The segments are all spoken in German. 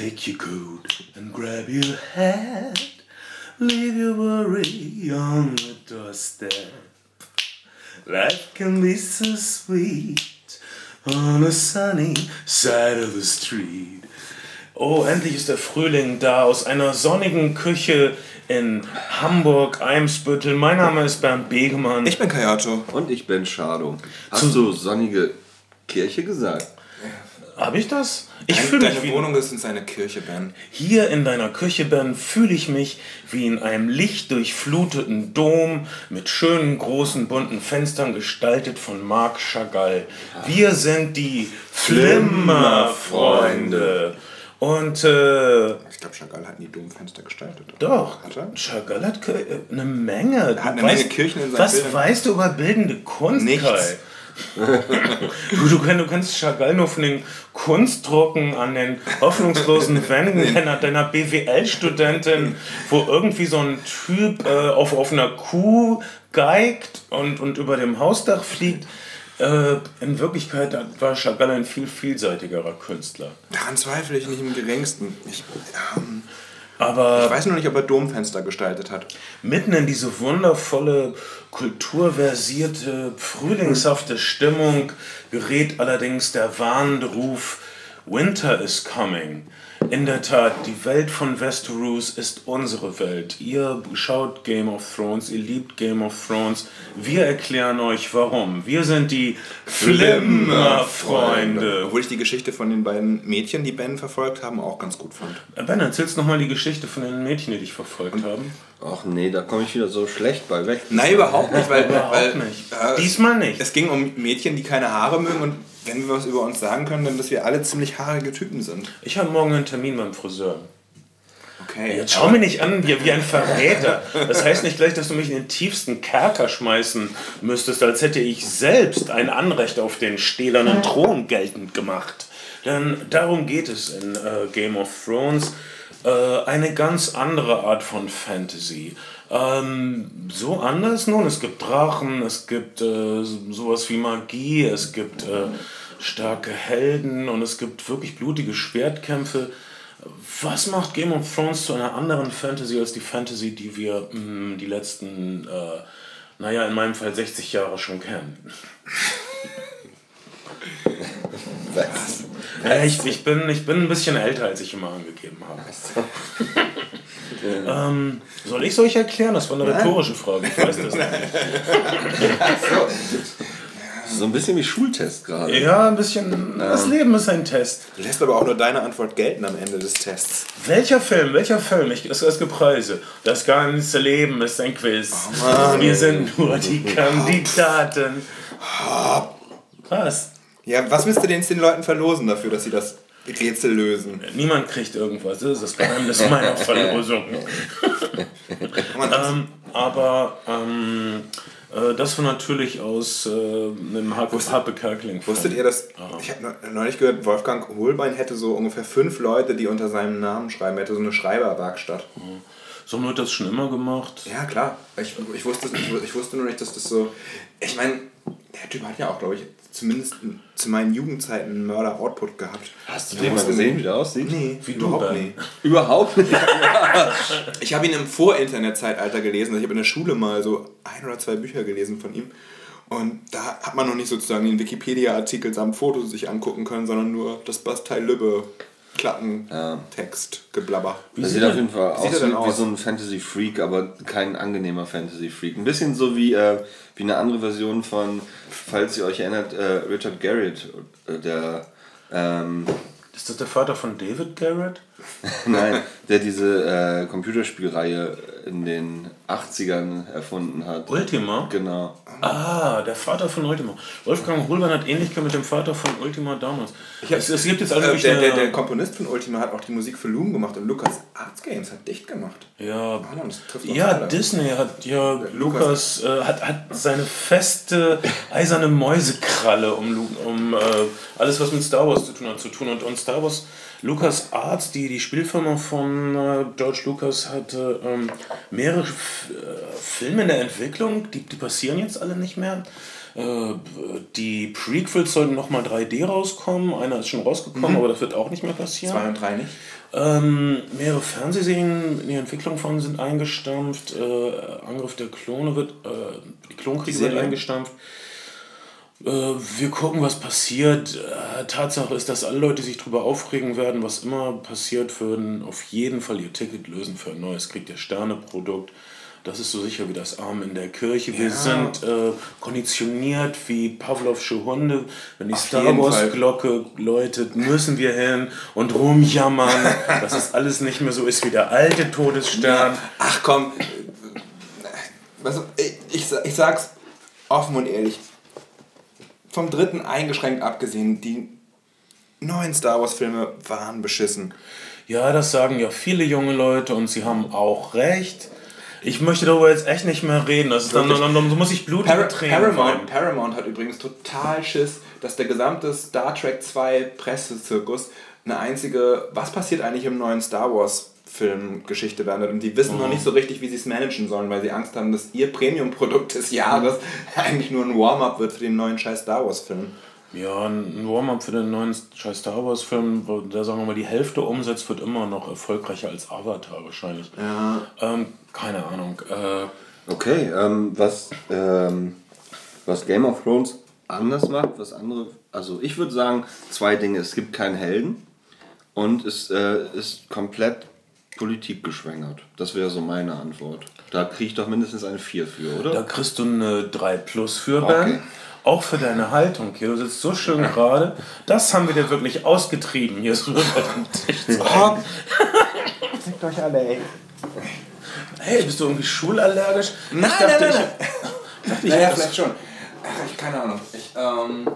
Take your coat and grab your hat. Leave your worry on the doorstep. Life can be so sweet on a sunny side of the street. Oh, endlich ist der Frühling da aus einer sonnigen Küche in Hamburg, Eimsbüttel. Mein Name ist Bernd Begemann. Ich bin Kayato. Und ich bin Schado. Hast du sonnige Kirche gesagt? Habe ich das? Ich Ich fühle Deine mich Wohnung ist in seine Kirche, Ben. Hier in deiner Küche, Ben, fühle ich mich wie in einem lichtdurchfluteten Dom mit schönen großen bunten Fenstern gestaltet von Marc Chagall. Wir sind die Flimmerfreunde. Und äh, Ich glaube, Chagall hat nie Domfenster gestaltet. doch, Hat er? Chagall hat äh, eine Menge. Du hat eine weißt- Menge Kirchen in seinen Was Bildern. weißt du über bildende Kunst, Nichts. Kai? Du, kannst, du kannst Chagall nur von den Kunstdrucken an den hoffnungslosen Wänden deiner, deiner BWL-Studentin, wo irgendwie so ein Typ äh, auf, auf einer Kuh geigt und, und über dem Hausdach fliegt. Äh, in Wirklichkeit war Chagall ein viel vielseitigerer Künstler. Daran zweifle ich nicht im geringsten. Ich, ähm, Aber ich weiß nur nicht, ob er Domfenster gestaltet hat. mitten in diese wundervolle, kulturversierte, frühlingshafte Stimmung gerät allerdings der warnende Ruf, Winter is coming. In der Tat, die Welt von Westeros ist unsere Welt. Ihr schaut Game of Thrones, ihr liebt Game of Thrones. Wir erklären euch warum. Wir sind die Flimmerfreunde. Obwohl ich die Geschichte von den beiden Mädchen, die Ben verfolgt haben, auch ganz gut fand. Ben, erzählst nochmal die Geschichte von den Mädchen, die dich verfolgt haben? Ach nee, da komme ich wieder so schlecht bei weg. Nein, überhaupt nicht, weil, Überhaupt weil nicht. Äh, Diesmal nicht. es ging um Mädchen, die keine Haare mögen und wenn wir was über uns sagen können, dann dass wir alle ziemlich haarige Typen sind. Ich habe morgen einen Termin beim Friseur. Okay. Jetzt schau mich nicht an wie, wie ein Verräter. Das heißt nicht gleich, dass du mich in den tiefsten Kerker schmeißen müsstest, als hätte ich selbst ein Anrecht auf den stählernen Thron geltend gemacht. Denn darum geht es in äh, Game of Thrones. Äh, eine ganz andere Art von Fantasy. Ähm, so anders nun, es gibt Drachen, es gibt äh, sowas wie Magie, es gibt äh, starke Helden und es gibt wirklich blutige Schwertkämpfe. Was macht Game of Thrones zu einer anderen Fantasy als die Fantasy, die wir mh, die letzten, äh, naja, in meinem Fall 60 Jahre schon kennen? Was? Äh, ich, ich, bin, ich bin ein bisschen älter, als ich immer angegeben habe. ähm, soll ich es euch erklären? Das war eine rhetorische Frage, ich weiß das nicht. So ein bisschen wie Schultest gerade. Ja, ein bisschen. Das Leben ist ein Test. Du lässt aber auch nur deine Antwort gelten am Ende des Tests. Welcher Film, welcher Film? Ich, es, es gibt Preise. Das ganze Leben ist ein Quiz. Wir sind nur die Kandidaten. Was? Ja, was müsst ihr denn jetzt den Leuten verlosen dafür, dass sie das Rätsel lösen? Niemand kriegt irgendwas. Das ist das Geheimnis meiner Verlosung. ähm, aber ähm, äh, das war natürlich aus äh, einem Harpe, Harpe Kerkeling. Wusstet ihr, dass ich habe neulich gehört, Wolfgang Hohlbein hätte so ungefähr fünf Leute, die unter seinem Namen schreiben. Er hätte so eine Schreiberwerkstatt. So wird das schon immer gemacht. Ja, klar. Ich, ich, wusste, ich wusste nur nicht, dass das so. Ich meine, der Typ hat ja auch, glaube ich, zumindest zu meinen Jugendzeiten einen Mörder-Output gehabt. Hast du den mal gesehen, wie der aussieht? Nee, Wie überhaupt nicht. Überhaupt nicht. Ich habe ihn im Vor-Internet-Zeitalter gelesen. Ich habe in der Schule mal so ein oder zwei Bücher gelesen von ihm. Und da hat man noch nicht sozusagen den Wikipedia-Artikel samt Fotos sich angucken können, sondern nur das Bastei Lübbe Klappentext, Geblabber. Er sieht auf jeden Fall Wie aus wie, wie aus? so ein Fantasy-Freak, aber kein angenehmer Fantasy-Freak. Ein bisschen so wie, äh, wie eine andere Version von, falls ihr euch erinnert, äh, Richard Garrett, äh, der, ähm, Ist das der Vater von David Garrett? nein, der diese äh, Computerspielreihe in den 80ern erfunden hat. Ultima? Genau. Ah, der Vater von Ultima. Wolfgang Hohlbein hat Ähnlichkeit mit dem Vater von Ultima damals. es, es gibt jetzt also Äh, der, der, der Komponist von Ultima hat auch die Musik für Loom gemacht und Lucas Arts Games hat dicht gemacht. Ja, Ah, Mann, das trifft ja alle. Disney hat ja Lukas. Lukas äh, hat, hat seine feste eiserne Mäusekralle um, Lu- um äh, alles was mit Star Wars zu tun hat zu tun und, und Star Wars Lucas Arts die die Spielfirma von äh, George Lucas hatte ähm, mehrere F äh, Filme in der Entwicklung die, die passieren jetzt alle nicht mehr Äh, die Prequels sollten nochmal 3D rauskommen. Einer ist schon rausgekommen, mhm. aber das wird auch nicht mehr passieren. Zwei und drei nicht? Ähm, mehrere Fernsehserien in der Entwicklung von sind eingestampft. Äh, Angriff der Klone wird, äh, die Klonkriege wird eingestampft. Äh, wir gucken, was passiert. Äh, Tatsache ist, dass alle Leute sich darüber aufregen werden, was immer passiert, würden auf jeden Fall ihr Ticket lösen für ein neues Krieg der Sterne-Produkt. Das ist so sicher wie das Arm in der Kirche. Wir ja. sind äh, konditioniert wie Pavlovsche Hunde. Wenn die Auf Star Wars-Glocke läutet, müssen wir hin und rumjammern, dass es alles nicht mehr so ist wie der alte Todesstern. Ach komm, ich, ich, ich sag's offen und ehrlich. Vom dritten eingeschränkt abgesehen, die neuen Star Wars-Filme waren beschissen. Ja, das sagen ja viele junge Leute und sie haben auch recht. Ich möchte darüber jetzt echt nicht mehr reden. Das ist dann, dann, dann muss ich Blut Par Paramount, Paramount hat übrigens total Schiss, dass der gesamte Star Trek 2 Pressezirkus eine einzige, was passiert eigentlich im neuen Star Wars Filmgeschichte werden Und die wissen oh. noch nicht so richtig, wie sie es managen sollen, weil sie Angst haben, dass ihr Premium-Produkt des Jahres eigentlich nur ein Warm-up wird für den neuen scheiß Star Wars-Film. Ja, ein Warm-up für den neuen scheiß Star Wars-Film, der sagen wir mal die Hälfte umsetzt, wird immer noch erfolgreicher als Avatar wahrscheinlich. Ja. Ähm, keine Ahnung. Äh, okay, ähm, was, ähm, was Game of Thrones anders macht, was andere. Also ich würde sagen, zwei Dinge. Es gibt keinen Helden und es äh, ist komplett politikgeschwängert. Das wäre so meine Antwort. Da kriege ich doch mindestens eine 4 für, oder? Da kriegst du eine 3 plus für, Ben. Okay. Auch für deine Haltung hier. Du sitzt so schön gerade. Das haben wir dir wirklich ausgetrieben. Hier ist rüber den Tisch zu Fickt euch alle, ey. Hey, bist du irgendwie schulallergisch? Nein, ich dachte, nein, nein, nein. Ich, naja, vielleicht schon. Ach, ich, keine Ahnung. Ich, ähm,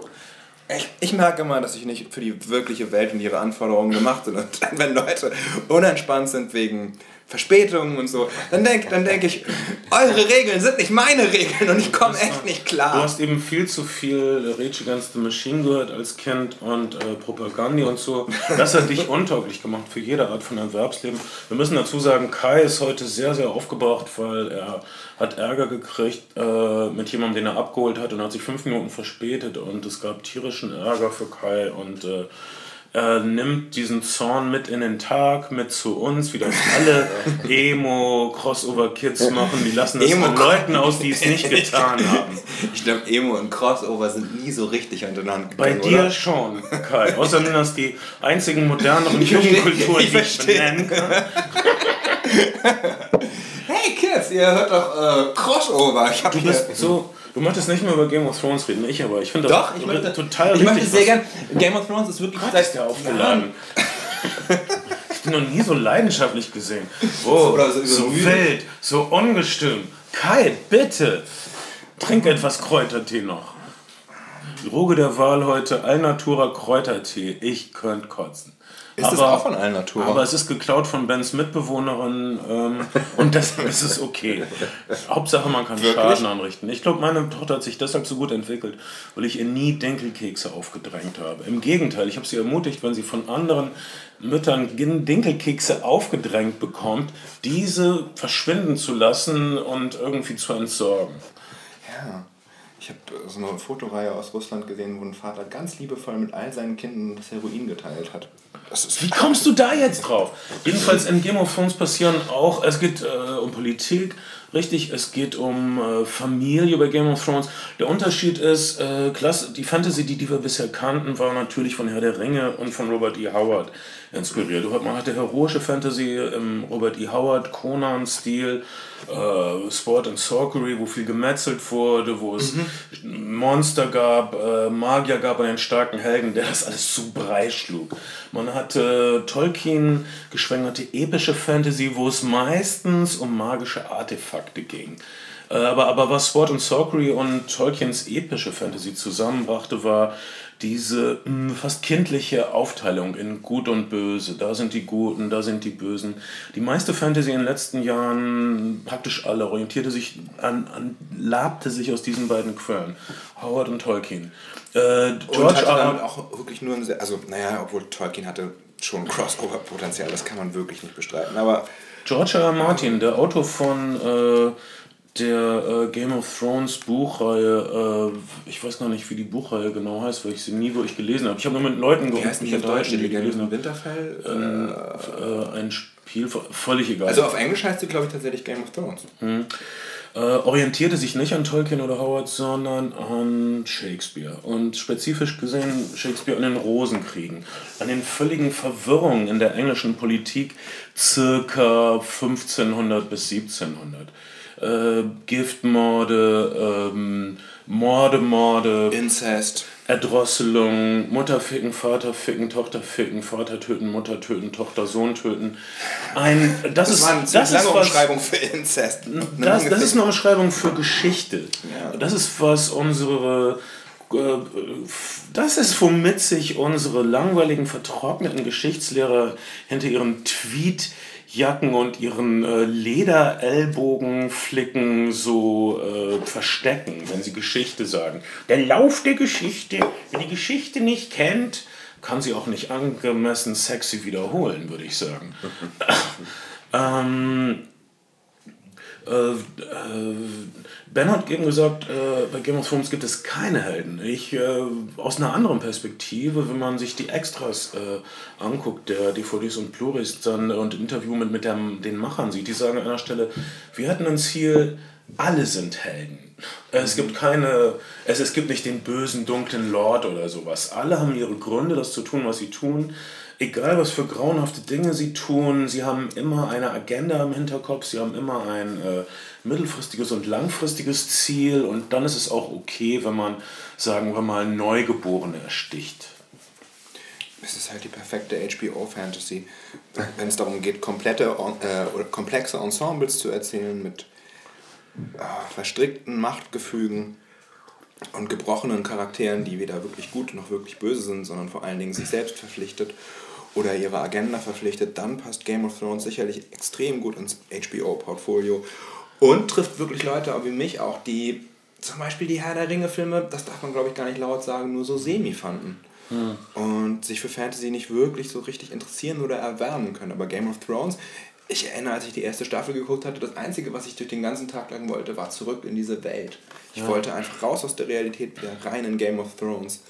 ich, ich merke immer, dass ich nicht für die wirkliche Welt und ihre Anforderungen gemacht bin. Und wenn Leute unentspannt sind wegen Verspätungen und so, dann denke dann denk ich, eure Regeln sind nicht meine Regeln und ich komme echt nicht klar. Du hast eben viel zu viel Rage Against the Machine gehört als Kind und äh, Propaganda und so. Das hat dich untauglich gemacht für jede Art von Erwerbsleben. Wir müssen dazu sagen, Kai ist heute sehr, sehr aufgebracht, weil er hat Ärger gekriegt äh, mit jemandem, den er abgeholt hat und hat sich fünf Minuten verspätet und es gab tierischen Ärger für Kai und äh, er nimmt diesen Zorn mit in den Tag, mit zu uns, wie das alle Emo-Crossover-Kids machen. Die lassen das Emo von Leuten aus, die es nicht getan haben. Ich glaube, Emo und Crossover sind nie so richtig untereinander Bei dir oder? schon, Kai. Außerdem das die einzigen moderneren Jugendkulturen, die ich benennen kann. hey Kids, ihr hört doch äh, Crossover. Ich hab du bist so Du möchtest nicht mehr über Game of Thrones reden, ich aber. Ich finde das Doch, ich möchte, total Ich möchte sehr gern. Game of Thrones ist wirklich. Gott, ist der aufgeladen. ich bin noch nie so leidenschaftlich gesehen. Oh, so, so wild, so ungestüm. Kai, bitte. Trink etwas Kräutertee noch. Droge der Wahl heute Alnatura Kräutertee. Ich könnte kotzen. Ist aber, das auch von Alnatura? Aber es ist geklaut von Bens Mitbewohnerin ähm, und deshalb ist es okay. Hauptsache, man kann Wirklich? Schaden anrichten. Ich glaube, meine Tochter hat sich deshalb so gut entwickelt, weil ich ihr nie Dinkelkekse aufgedrängt habe. Im Gegenteil, ich habe sie ermutigt, wenn sie von anderen Müttern Dinkelkekse aufgedrängt bekommt, diese verschwinden zu lassen und irgendwie zu entsorgen. Ja. Ich habe so eine Fotoreihe aus Russland gesehen, wo ein Vater ganz liebevoll mit all seinen Kindern das Heroin geteilt hat. Wie kommst du da jetzt drauf? Jedenfalls in Game of Thrones passieren auch, es geht äh, um Politik, richtig, es geht um äh, Familie bei Game of Thrones. Der Unterschied ist, äh, Klasse, die Fantasy, die, die wir bisher kannten, war natürlich von Herr der Ringe und von Robert E. Howard inspiriert. Man hatte heroische Fantasy im Robert E. Howard, Conan-Stil, äh, Sport and Sorcery, wo viel gemetzelt wurde, wo es mhm. Monster gab, äh, Magier gab und einen starken Helden, der das alles zu Brei schlug. Man hatte Tolkien geschwängerte epische Fantasy, wo es meistens um magische Artefakte ging. Äh, aber, aber was Sport and Sorcery und Tolkiens epische Fantasy zusammenbrachte, war diese mh, hm, fast kindliche Aufteilung in Gut und Böse. Da sind die Guten, da sind die Bösen. Die meiste Fantasy in den letzten Jahren, praktisch alle, orientierte sich an, an labte sich aus diesen beiden Quellen. Howard und Tolkien. Äh, George und hatte damit auch wirklich nur ein, also naja, obwohl Tolkien hatte schon Crossover-Potenzial, das kann man wirklich nicht bestreiten, aber... George R. R. Martin, der Autor von... Äh, der äh, Game of Thrones Buchreihe, äh, ich weiß gar nicht, wie die Buchreihe genau heißt, weil ich sie nie wirklich gelesen habe. Ich habe nur mit Leuten Wie heißt die auf Deutsch? Die Legende im Winterfell? Ähm, äh, ein Spiel, völlig egal. Also auf Englisch heißt sie, glaube ich, tatsächlich Game of Thrones. Hm. Äh, orientierte sich nicht an Tolkien oder Howard, sondern an Shakespeare. Und spezifisch gesehen Shakespeare an den Rosenkriegen, an den völligen Verwirrungen in der englischen Politik circa 1500 bis 1700 äh, Giftmorde, ähm, Morde, Morde. Incest. Erdrosselung, Mutter ficken, Vater ficken, Tochter ficken, Vater töten, Mutter töten, Tochter, Sohn töten. Ein, das, das ist, war eine das lange ist was, Umschreibung für Incest. Das, das ist eine Umschreibung für Geschichte. Ja. Das ist was unsere äh, das ist, womit sich unsere langweiligen, vertrockneten Geschichtslehrer hinter ihren Tweet Jacken und ihren äh, Lederellbogenflicken so äh, verstecken, wenn sie Geschichte sagen. Der Lauf der Geschichte, wer die Geschichte nicht kennt, kann sie auch nicht angemessen sexy wiederholen, würde ich sagen. ähm, äh, äh, ben hat eben gesagt, äh, bei Game of Thrones gibt es keine Helden. Ich, äh, aus einer anderen Perspektive, wenn man sich die Extras äh, anguckt, der DVDs und Blu-rays dann und Interview mit, mit der, den Machern sieht, die sagen an einer Stelle, wir hatten ein Ziel, alle sind Helden. Es gibt keine, es, es gibt nicht den bösen, dunklen Lord oder sowas. Alle haben ihre Gründe, das zu tun, was sie tun egal was für grauenhafte Dinge sie tun, sie haben immer eine Agenda im Hinterkopf, sie haben immer ein äh, mittelfristiges und langfristiges Ziel und dann ist es auch okay, wenn man, sagen wir mal, Neugeborene ersticht. Es ist halt die perfekte HBO-Fantasy, wenn es darum geht, komplette äh, komplexe Ensembles zu erzählen mit äh, verstrickten Machtgefügen und gebrochenen Charakteren, die weder wirklich gut noch wirklich böse sind, sondern vor allen Dingen sich selbst verpflichtet oder ihre Agenda verpflichtet, dann passt Game of Thrones sicherlich extrem gut ins HBO-Portfolio und trifft wirklich Leute wie mich auch, die zum Beispiel die Herr der Ringe-Filme, das darf man glaube ich gar nicht laut sagen, nur so semi fanden. Hm. Und sich für Fantasy nicht wirklich so richtig interessieren oder erwärmen können. Aber Game of Thrones, ich erinnere, als ich die erste Staffel geguckt hatte, das Einzige, was ich durch den ganzen Tag lang wollte, war zurück in diese Welt. Ich ja. wollte einfach raus aus der Realität, wieder rein in Game of Thrones.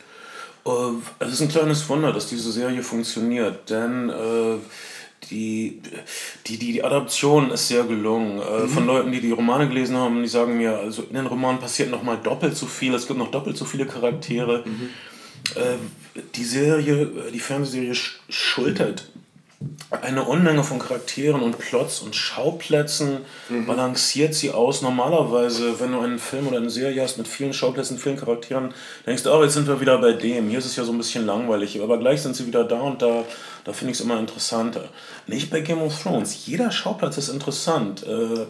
Äh, es ist ein kleines Wunder, dass diese Serie funktioniert, denn äh, die, die, die, Adaption ist sehr gelungen. Äh, mhm. Von Leuten, die die Romane gelesen haben, die sagen mir, also in den Romanen passiert noch mal doppelt so viel, es gibt noch doppelt so viele Charaktere. Mhm. Die Serie, die Fernsehserie schultert eine Unmenge von Charakteren und Plots und Schauplätzen mhm. balanciert sie aus. Normalerweise, wenn du einen Film oder eine Serie hast mit vielen Schauplätzen, vielen Charakteren, denkst du, oh, jetzt sind wir wieder bei dem. Hier ist es ja so ein bisschen langweilig, aber gleich sind sie wieder da und da, da finde ich es immer interessanter. Nicht bei Game of Thrones. Jeder Schauplatz ist interessant. Äh,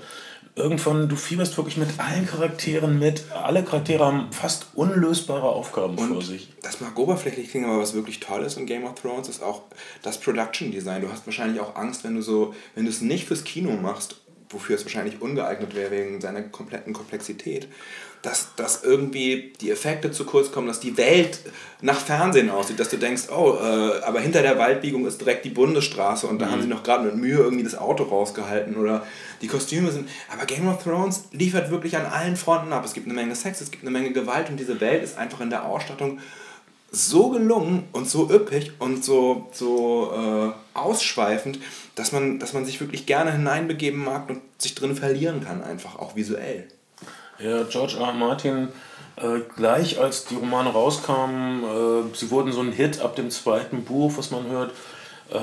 irgendwann, du fieberst wirklich mit allen Charakteren mit. Alle Charaktere haben fast unlösbare Aufgaben und vor sich. Das mag oberflächlich klingen, aber was wirklich toll ist in Game of Thrones, ist auch das Production Design. Du hast wahrscheinlich auch Angst, wenn du so, wenn du es nicht fürs Kino machst, wofür es wahrscheinlich ungeeignet wäre wegen seiner kompletten Komplexität dass, dass irgendwie die Effekte zu kurz kommen, dass die Welt nach Fernsehen aussieht, dass du denkst, oh, äh, aber hinter der Waldbiegung ist direkt die Bundesstraße und da mhm. haben sie noch gerade mit Mühe irgendwie das Auto rausgehalten oder die Kostüme sind. Aber Game of Thrones liefert wirklich an allen Fronten ab. Es gibt eine Menge Sex, es gibt eine Menge Gewalt und diese Welt ist einfach in der Ausstattung so gelungen und so üppig und so, so äh, ausschweifend, dass man, dass man sich wirklich gerne hineinbegeben mag und sich drin verlieren kann, einfach auch visuell. Ja, George R. R. Martin, äh, gleich als die Romane rauskamen, äh, sie wurden so ein Hit ab dem zweiten Buch, was man hört. Äh,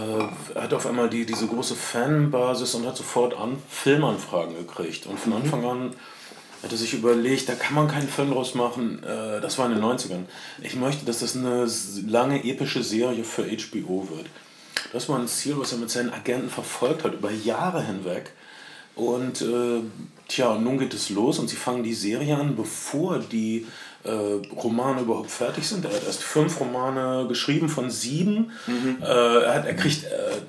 er hat auf einmal die, diese große Fanbasis und hat sofort an Filmanfragen gekriegt. Und von mhm. Anfang an hat er sich überlegt, da kann man keinen Film draus machen. Äh, das war in den 90ern. Ich möchte, dass das eine lange epische Serie für HBO wird. Das war ein Ziel, was er mit seinen Agenten verfolgt hat, über Jahre hinweg. Und äh, tja, nun geht es los und sie fangen die Serie an, bevor die äh, Romane überhaupt fertig sind. Er hat erst fünf Romane geschrieben von sieben. Mhm. Äh, er, hat, er kriegt, äh,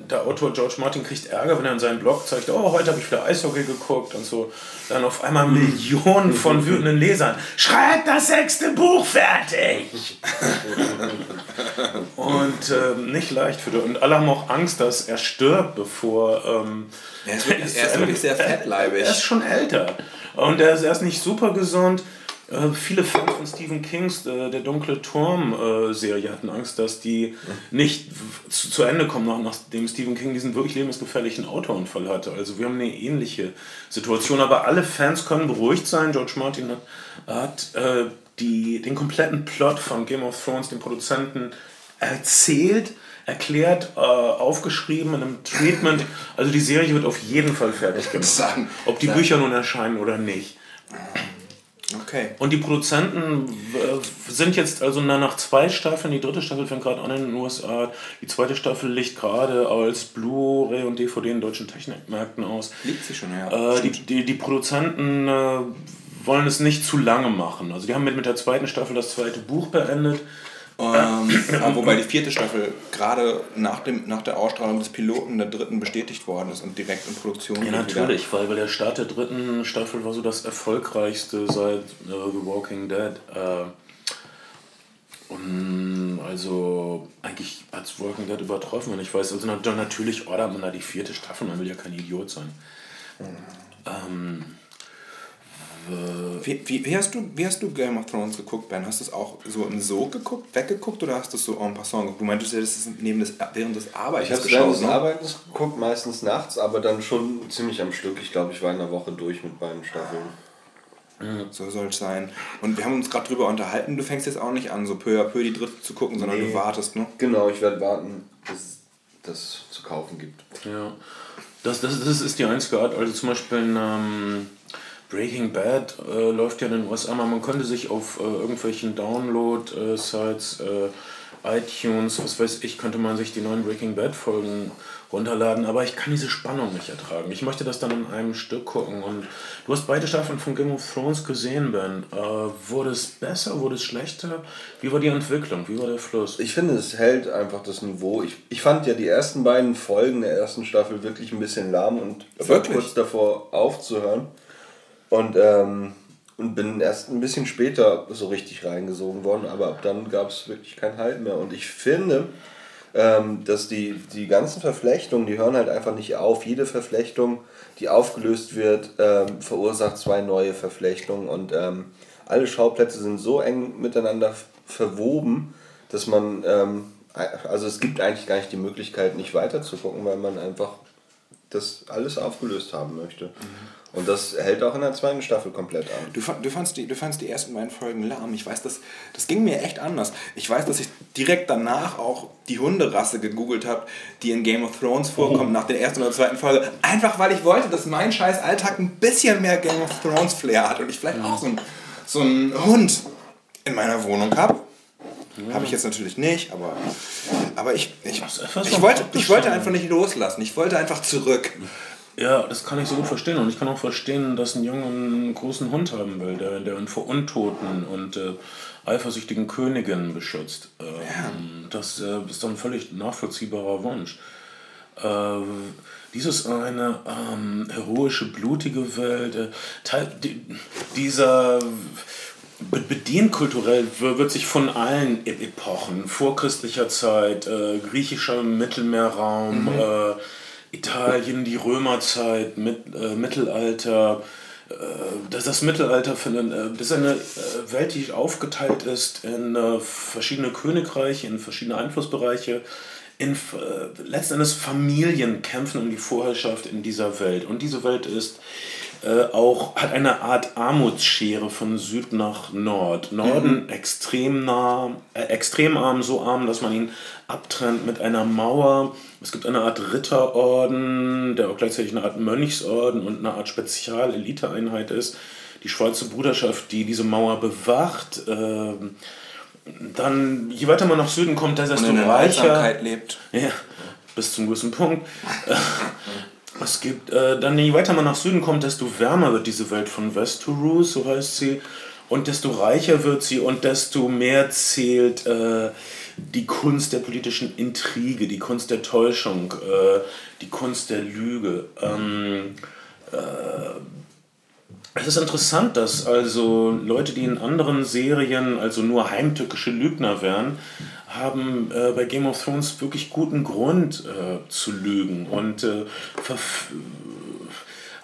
der Autor George Martin kriegt Ärger, wenn er in seinem Blog zeigt, oh, heute habe ich wieder Eishockey geguckt und so. Dann auf einmal Millionen von wütenden Lesern. Schreibt das sechste Buch fertig! und und äh, nicht leicht für dich. Und alle haben auch Angst, dass er stirbt, bevor. Ähm, er ist wirklich, er ist wirklich sehr fettleibig. Er ist schon älter. Und er ist erst nicht super gesund. Äh, viele Fans von Stephen Kings, äh, der Dunkle Turm-Serie, hatten Angst, dass die nicht zu, zu, Ende kommen, nach, nachdem Stephen King diesen wirklich lebensgefährlichen Autounfall hatte. Also wir haben eine ähnliche Situation, aber alle Fans können beruhigt sein. George Martin hat, äh, die, den kompletten Plot von Game of Thrones den Produzenten erzählt, erklärt, äh, aufgeschrieben in einem Treatment. Also die Serie wird auf jeden Fall fertig gemacht. Ob die Bücher nun erscheinen oder nicht. Okay. Und die Produzenten sind jetzt also nach zwei Staffeln, die dritte Staffel fängt gerade an in den USA, die zweite Staffel liegt gerade als Blu-ray und DVD in deutschen Technikmärkten aus. Liegt sie schon, ja. Äh, die, die, die Produzenten äh, wollen es nicht zu lange machen. Also die haben mit, mit der zweiten Staffel das zweite Buch beendet. Ähm, wobei die vierte Staffel gerade nach, dem, nach der Ausstrahlung des Piloten der dritten bestätigt worden ist und direkt in Produktion Ja, natürlich, weil, weil der Start der dritten Staffel war so das erfolgreichste seit uh, The Walking Dead. Uh, und also eigentlich hat es Walking Dead übertroffen, wenn ich weiß. Also natürlich ordert man da die vierte Staffel, man will ja kein Idiot sein. Mhm. Ähm, wie, wie, wie, hast du, wie hast du Game of Thrones geguckt, Ben? Hast du es auch so im Sog geguckt, weggeguckt oder hast du es so en passant geguckt? Du meintest ja, das ist neben des, während des Arbeitens Ich habe während des ne? Arbeitens geguckt, meistens nachts, aber dann schon ziemlich am Stück. Ich glaube, ich war in einer Woche durch mit beiden Staffeln. So soll es sein. Und wir haben uns gerade drüber unterhalten, du fängst jetzt auch nicht an, so peu à peu die dritte zu gucken, sondern nee. du wartest, ne? Genau, ich werde warten, bis es das zu kaufen gibt. Ja. Das, das, das ist die einzige Art. Also zum Beispiel in, ähm, Breaking Bad äh, läuft ja in den USA, man konnte sich auf äh, irgendwelchen Download-Sites, äh, iTunes, was weiß ich, könnte man sich die neuen Breaking Bad-Folgen runterladen, aber ich kann diese Spannung nicht ertragen. Ich möchte das dann in einem Stück gucken und du hast beide Staffeln von Game of Thrones gesehen, Ben. Äh, wurde es besser, wurde es schlechter? Wie war die Entwicklung? Wie war der Fluss? Ich finde, es hält einfach das Niveau. Ich, ich fand ja die ersten beiden Folgen der ersten Staffel wirklich ein bisschen lahm und war kurz davor aufzuhören. Und, ähm, und bin erst ein bisschen später so richtig reingesogen worden, aber ab dann gab es wirklich kein Halt mehr. Und ich finde, ähm, dass die, die ganzen Verflechtungen, die hören halt einfach nicht auf. Jede Verflechtung, die aufgelöst wird, ähm, verursacht zwei neue Verflechtungen und ähm, alle Schauplätze sind so eng miteinander verwoben, dass man, ähm, also es gibt eigentlich gar nicht die Möglichkeit, nicht weiter zu gucken, weil man einfach das alles aufgelöst haben möchte. Mhm. Und das hält auch in der zweiten Staffel komplett an. Du, du, fandst, die, du fandst die ersten beiden Folgen lahm. Ich weiß, das, das ging mir echt anders. Ich weiß, dass ich direkt danach auch die Hunderasse gegoogelt habe, die in Game of Thrones vorkommt, oh. nach der ersten oder zweiten Folge. Einfach weil ich wollte, dass mein scheiß Alltag ein bisschen mehr Game of Thrones Flair hat und ich vielleicht auch so einen so Hund in meiner Wohnung habe. Ja. Habe ich jetzt natürlich nicht, aber, aber ich, ich, ich, wollte, ich wollte einfach nicht loslassen. Ich wollte einfach zurück. Ja, das kann ich so gut verstehen. Und ich kann auch verstehen, dass ein Junge einen großen Hund haben will, der, der ihn vor Untoten und äh, eifersüchtigen Königinnen beschützt. Ähm, ja. Das äh, ist doch ein völlig nachvollziehbarer Wunsch. Äh, dies ist eine ähm, heroische, blutige Welt. Äh, Teil, die, dieser bedient kulturell wird sich von allen e-, Epochen, vorchristlicher Zeit, äh, griechischer Mittelmeerraum, mhm äh, Italien, die Römerzeit, mit, äh, Mittelalter, äh, das, das Mittelalter finden, äh, das ist eine äh, Welt, die aufgeteilt ist in äh, verschiedene Königreiche, in verschiedene Einflussbereiche, in äh, letztendlich Familien kämpfen um die Vorherrschaft in dieser Welt. Und diese Welt ist äh, auch, hat eine Art Armutsschere von Süd nach Nord. Norden mhm. extrem nah, äh, extrem arm, so arm, dass man ihn abtrennt mit einer Mauer es gibt eine Art Ritterorden, der auch gleichzeitig eine Art Mönchsorden und eine Art Spezial-Eliteeinheit ist. Die Schwarze Bruderschaft, die diese Mauer bewacht. Ähm, dann, je weiter man nach Süden kommt, desto reicher. lebt. Ja, bis zum gewissen Punkt. es gibt, äh, dann, je weiter man nach Süden kommt, desto wärmer wird diese Welt von Westeros, so heißt sie. Und desto reicher wird sie und desto mehr zählt. Äh, die Kunst der politischen Intrige, die Kunst der Täuschung, äh, die Kunst der Lüge. Ähm, äh, es ist interessant, dass also Leute, die in anderen Serien also nur heimtückische Lügner wären, haben äh, bei Game of Thrones wirklich guten Grund äh, zu lügen und äh,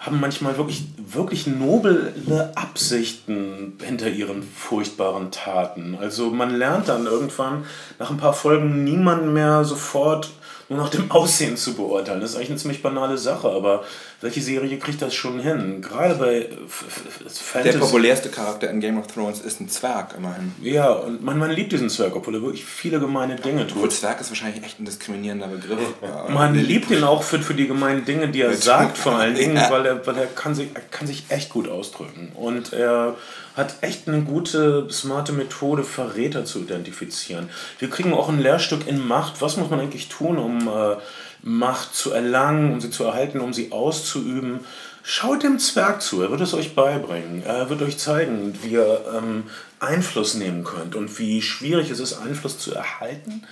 haben manchmal wirklich, wirklich noble Absichten hinter ihren furchtbaren Taten. Also man lernt dann irgendwann nach ein paar Folgen niemanden mehr sofort nur nach dem Aussehen zu beurteilen. Das ist eigentlich eine ziemlich banale Sache, aber welche Serie kriegt das schon hin? Gerade bei Fantasy. Der populärste Charakter in Game of Thrones ist ein Zwerg, immerhin. Ja, und man, man liebt diesen Zwerg, obwohl er wirklich viele gemeine Dinge tut. Obwohl Zwerg ist wahrscheinlich echt ein diskriminierender Begriff. man liebt ihn auch für, für die gemeinen Dinge, die er sagt, vor allen Dingen, ja. weil, er, weil er, kann sich, er kann sich echt gut ausdrücken. Und er hat echt eine gute, smarte Methode, Verräter zu identifizieren. Wir kriegen auch ein Lehrstück in Macht. Was muss man eigentlich tun, um äh, Macht zu erlangen, um sie zu erhalten, um sie auszuüben? Schaut dem Zwerg zu, er wird es euch beibringen. Er wird euch zeigen, wie ihr ähm, Einfluss nehmen könnt und wie schwierig es ist, Einfluss zu erhalten.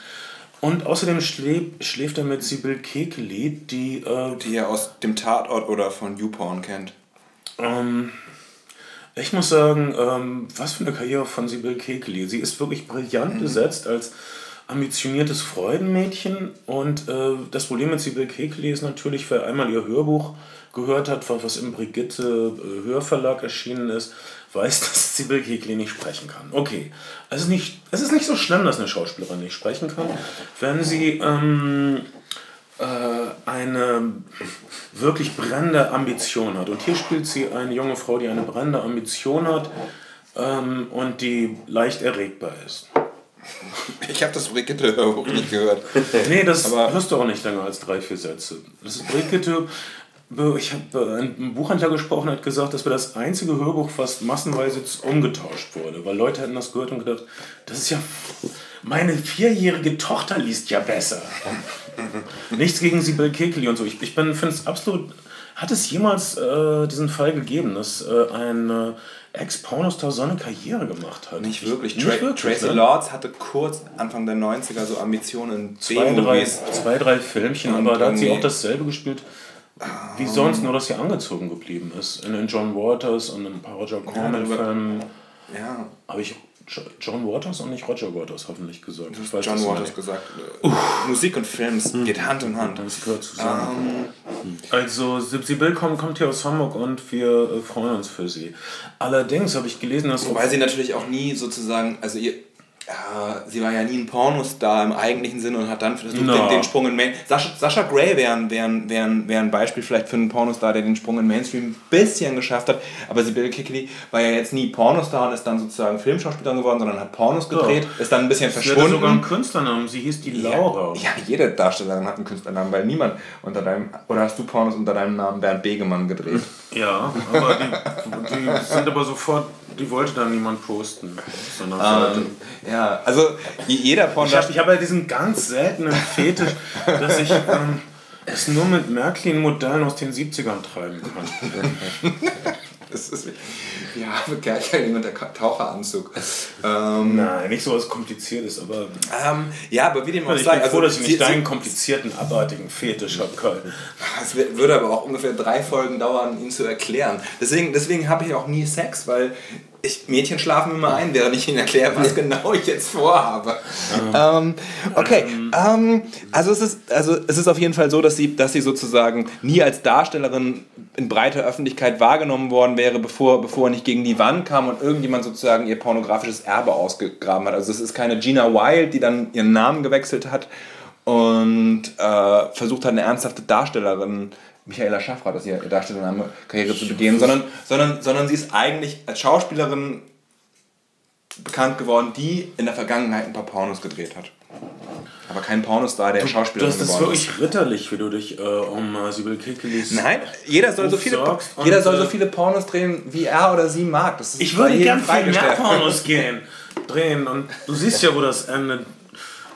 Und außerdem schläft, schläft er mit Sibyl Kekeli, die... Äh, die ihr aus dem Tatort oder von YouPorn kennt. Ähm, ich muss sagen, ähm, was für eine Karriere von Sibyl Kekeli. Sie ist wirklich brillant mhm. besetzt als ambitioniertes Freudenmädchen. Und äh, das Problem mit Sibyl Kekeli ist natürlich, wer einmal ihr Hörbuch gehört hat, was im Brigitte äh, Hörverlag erschienen ist, weiß, dass Sibyl Kekeli nicht sprechen kann. Okay, ist, nicht, es ist nicht so schlimm, dass eine Schauspielerin nicht sprechen kann, wenn sie ähm, äh, eine wirklich brennende Ambition hat. Und hier spielt sie eine junge Frau, die eine brennende Ambition hat ähm, und die leicht erregbar ist. Ich habe das Brigitte-Hörbuch nicht gehört. nee, das Aber hörst du auch nicht länger als drei, vier Sätze. Das ist Brigitte. Ich habe äh, einen Buchhändler gesprochen, hat gesagt, das wäre das einzige Hörbuch, was massenweise umgetauscht wurde. Weil Leute hätten das gehört und gedacht, das ist ja. Meine vierjährige Tochter liest ja besser. Nichts gegen Sibyl Kekeli und so. Ich, ich finde es absolut. Hat es jemals äh, diesen Fall gegeben, dass äh, ein äh, Ex-Pornostar so eine Karriere gemacht hat? Nicht wirklich. Nicht Tra wirklich Tracy ne? Lords hatte kurz Anfang der 90er so Ambitionen in zwei, drei, zwei, drei Filmchen, und aber da hat sie auch dasselbe gespielt. Wie sonst, nur dass sie angezogen geblieben ist. In den John Waters und ein paar Roger Corman-Filmen. Ja. Habe ich John Waters und nicht Roger Waters hoffentlich gesagt. Das weiß, John Waters gesagt. Uh. Musik und Films hm. geht Hand in Hand. Das gehört zusammen. Um. Ähm. Also Sibyl kommt, kommt hier aus Hamburg und wir äh, freuen uns für sie. Allerdings habe ich gelesen, dass... Wobei sie natürlich auch nie sozusagen, also ihr, ja, sie war ja nie ein Pornostar im eigentlichen Sinne und hat dann versucht, no. den, den, Sprung in Mainstream. Sascha, Sascha Gray wäre ein, wär, wär, wär ein Beispiel vielleicht für einen Pornostar, der den Sprung in Mainstream ein bisschen geschafft hat. Aber Sibylle Kikili war ja jetzt nie Pornostar und ist dann sozusagen Filmschauspielerin geworden, sondern hat Pornos gedreht, ja. ist dann ein bisschen verschwunden. Sie hatte sogar einen Künstlernamen, sie hieß die Laura. Ja, ja, jede Darstellerin hat einen Künstlernamen, weil niemand unter deinem. Oder hast du Pornos unter deinem Namen Bernd Begemann gedreht? Ja, aber die, die sind aber sofort die wollte dann niemand posten. Sondern ähm, ja, also jeder Porn. Ich habe hab halt diesen ganz seltenen Fetisch, dass ich ähm, es nur mit Märklin-Modellen aus den 70ern treiben kann. das ist ja, Kerlchen mit der Taucheranzug. Ähm, Nein, nicht so was Kompliziertes, aber. Ähm, ja, aber wie dem auch sei. Ich bin froh, also, dass ich nicht deinen komplizierten, abartigen Fetisch habe, Karl. Es würde aber auch ungefähr drei Folgen dauern, ihn zu erklären. Deswegen, deswegen habe ich auch nie Sex, weil ich, Mädchen schlafen immer ein, während ich ihnen erkläre, was genau ich jetzt vorhabe. Ähm, okay, ähm, also, es ist, also es ist auf jeden Fall so, dass sie, dass sie sozusagen nie als Darstellerin in breiter Öffentlichkeit wahrgenommen worden wäre, bevor, bevor er nicht gegen die Wand kam und irgendjemand sozusagen ihr pornografisches Erbe ausgegraben hat. Also es ist keine Gina Wild, die dann ihren Namen gewechselt hat und äh, versucht hat, eine ernsthafte Darstellerin Michaela Schaffrath ist ihre Darstellername, Karriere zu begehen, sondern, sondern, sondern sie ist eigentlich als Schauspielerin bekannt geworden, die in der Vergangenheit ein paar Pornos gedreht hat. Aber kein Pornostar, der Schauspielerin geworden ist. Das ist wirklich ritterlich, wie du dich äh, um äh, Sibyl Kikelis Nein, jeder soll, so viele, jeder soll so äh, viele Pornos drehen, wie er oder sie mag. ich würde gern viel mehr Pornos gehen, drehen und du siehst ja, wo das endet.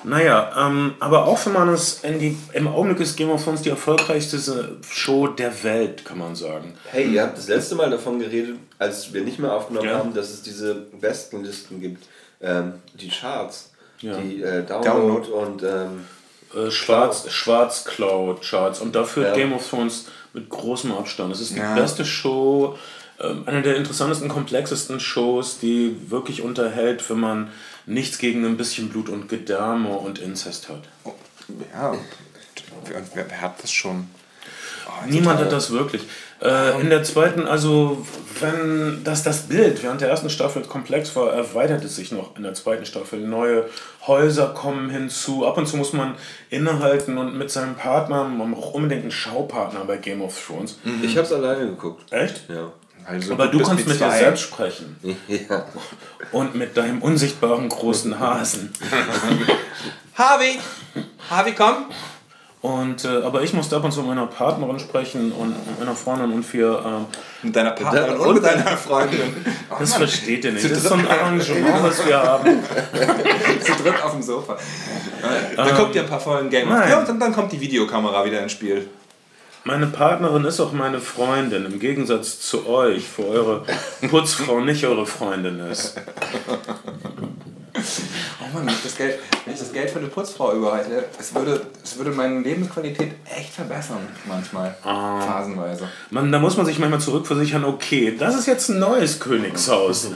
Naja, ähm, aber auch wenn man es in die, im Augenblick ist Game of Thrones die erfolgreichste Show der Welt, kann man sagen. Hey, ihr habt das letzte Mal davon geredet, als wir nicht mehr aufgenommen ja. haben, dass es diese Bestenlisten gibt, ähm, die Charts, ja. die äh, Download, Download, und ähm, äh, Schwarz, Schwarz Cloud Charts und dafür ja. Game of Thrones mit großem Abstand. Es ist die beste Show eine der interessantesten, komplexesten Shows, die wirklich unterhält, wenn man nichts gegen ein bisschen Blut und Gedärme und Inzest hat. Ja, wer, wer, wer hat das schon? Oh, Niemand total. hat das wirklich. Äh, in der zweiten, also wenn das, das Bild während der ersten Staffel komplex war, erweitert es sich noch in der zweiten Staffel. Neue Häuser kommen hinzu. Ab und zu muss man innehalten und mit seinem Partner, man braucht unbedingt einen Schaupartner bei Game of Thrones. Ich hab's alleine geguckt. Echt? Ja. Also Aber du kannst mit dir selbst sprechen. ja. Und mit deinem unsichtbaren großen Hasen. Harvey! Harvey, komm! Und, äh, aber ich musste ab und zu mit meiner Partnerin sprechen und mit meiner Freundin und wir. ähm, Mit deiner Partnerin Und und mit deiner Freundin. Oh, das Mann, versteht ihr nicht. Zu Das ist so ein. Arrangement, was wir haben. zu dritt auf dem Sofa. Dann guckt ihr ein paar Folgen Game of nein. Thrones und dann kommt die Videokamera wieder ins Spiel. Meine Partnerin ist auch meine Freundin, im Gegensatz zu euch, wo eure Putzfrau nicht eure Freundin ist. Oh Mann, wenn ich das Geld, wenn ich das Geld für eine Putzfrau überhalte, es würde, es würde meine Lebensqualität echt verbessern, manchmal. Phasenweise. Man, da muss man sich manchmal zurückversichern, okay, das ist jetzt ein neues Königshaus.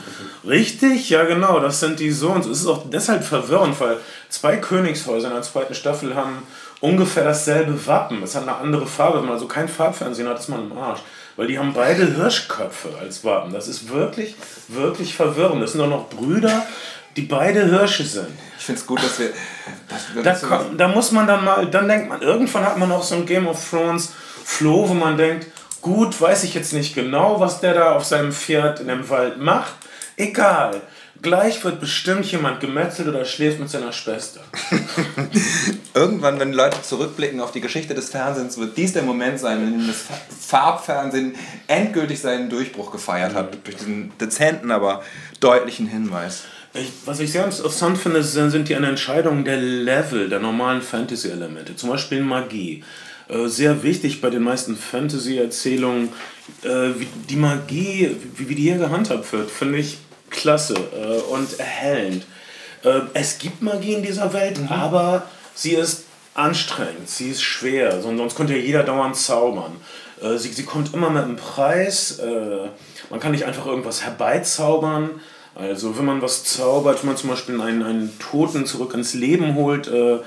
Richtig? Ja, genau, das sind die so und so. Es ist auch deshalb verwirrend, weil zwei Königshäuser in der zweiten Staffel haben ungefähr dasselbe Wappen. Es hat eine andere Farbe. Wenn man also kein Farbfernsehen hat, ist man im Arsch. Weil die haben beide Hirschköpfe als Wappen. Das ist wirklich, wirklich verwirrend. Das sind doch noch Brüder, die beide Hirsche sind. Ich finde es gut, dass wir. Dass wir Da, so- kommt, da muss man dann mal, dann denkt man, irgendwann hat man auch so ein Game of Thrones Floh, wo man denkt, gut, weiß ich jetzt nicht genau, was der da auf seinem Pferd in dem Wald macht. Egal. Gleich wird bestimmt jemand gemetzelt oder schläft mit seiner Schwester. Irgendwann, wenn Leute zurückblicken auf die Geschichte des Fernsehens, wird dies der Moment sein, in dem das Fa- Farbfernsehen endgültig seinen Durchbruch gefeiert hat. Durch diesen dezenten, aber deutlichen Hinweis. Ich, was ich sehr interessant finde, sind sind die eine Entscheidung der Level, der normalen Fantasy-Elemente. Zum Beispiel Magie. Äh, Sehr wichtig bei den meisten Fantasy-Erzählungen, äh, wie die Magie, wie, wie die hier gehandhabt wird, finde ich klasse äh, und erhellend. Äh, Es gibt Magie in dieser Welt, aber sie ist anstrengend, sie ist schwer, son- sonst könnte ja jeder dauernd zaubern. Äh, Sie, sie kommt immer mit einem Preis, äh, man kann nicht einfach irgendwas herbeizaubern. Also wenn man was zaubert, wenn man zum Beispiel einen, einen Toten zurück ins Leben holt, äh,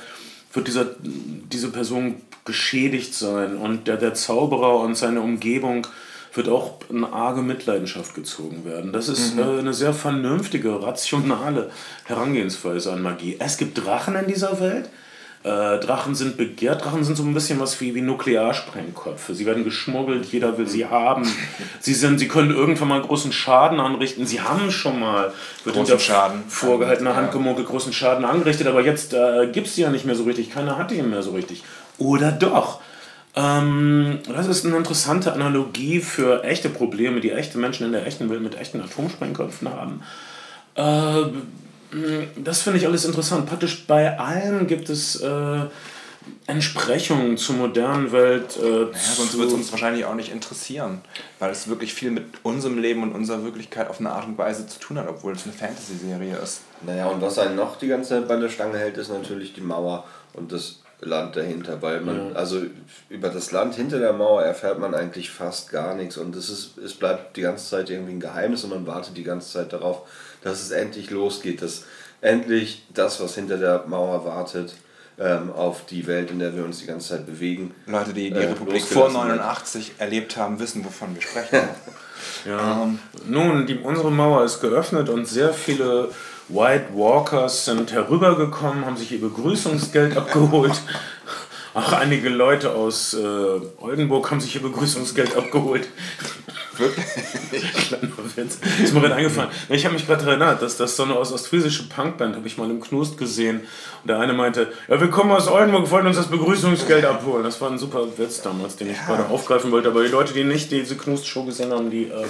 wird dieser, diese Person geschädigt sein und der, der Zauberer und seine Umgebung wird auch in arge Mitleidenschaft gezogen werden. Das ist äh, eine sehr vernünftige, rationale Herangehensweise an Magie. Es gibt Drachen in dieser Welt. Äh, Drachen sind begehrt. Drachen sind so ein bisschen was wie, wie Nuklearsprengköpfe. Sie werden geschmuggelt, jeder will sie haben. Sie, sind, sie können irgendwann mal großen Schaden anrichten. Sie haben schon mal, wird Großen Schaden. vorgehaltener Hand gemunkelt, großen Schaden angerichtet, aber jetzt äh, gibt es sie ja nicht mehr so richtig. Keiner hat die mehr so richtig. Oder doch? Ähm, das ist eine interessante Analogie für echte Probleme, die echte Menschen in der echten Welt mit echten Atomsprengköpfen haben. Äh, das finde ich alles interessant. Praktisch bei allem gibt es äh, Entsprechungen zur modernen Welt. Äh, Ja, sonst wird es uns wahrscheinlich auch nicht interessieren, weil es wirklich viel mit unserem Leben und unserer Wirklichkeit auf eine Art und Weise zu tun hat, obwohl es eine Fantasy-Serie ist. Naja, und was einen noch die ganze Zeit bei der Stange hält, ist natürlich die Mauer und das Land dahinter, weil man, also über das Land hinter der Mauer erfährt man eigentlich fast gar nichts und es, ist, es bleibt die ganze Zeit irgendwie ein Geheimnis und man wartet die ganze Zeit darauf, dass es endlich losgeht, dass endlich das, was hinter der Mauer wartet, ähm, auf die Welt, in der wir uns die ganze Zeit bewegen. Leute, die die äh, Republik vor losgelassen wird. 89 erlebt haben, wissen, wovon wir sprechen. Ja. Ähm, Nun, die, unsere Mauer ist geöffnet und sehr viele White Walkers sind herübergekommen, haben sich ihr Begrüßungsgeld abgeholt. Auch einige Leute aus äh, Oldenburg haben sich ihr Begrüßungsgeld abgeholt. wirklich? Kleiner Witz. Ist mir gerade eingefallen. Ich habe mich gerade erinnert, dass das so eine aus- ostfriesische Punkband habe ich mal im Knust gesehen. Und der eine meinte, ja, wir kommen aus Oldenburg, wollten uns das Begrüßungsgeld abholen. Das war ein super Witz damals, den ich gerade aufgreifen wollte. Aber die Leute, die nicht diese Knust-Show gesehen haben, die äh,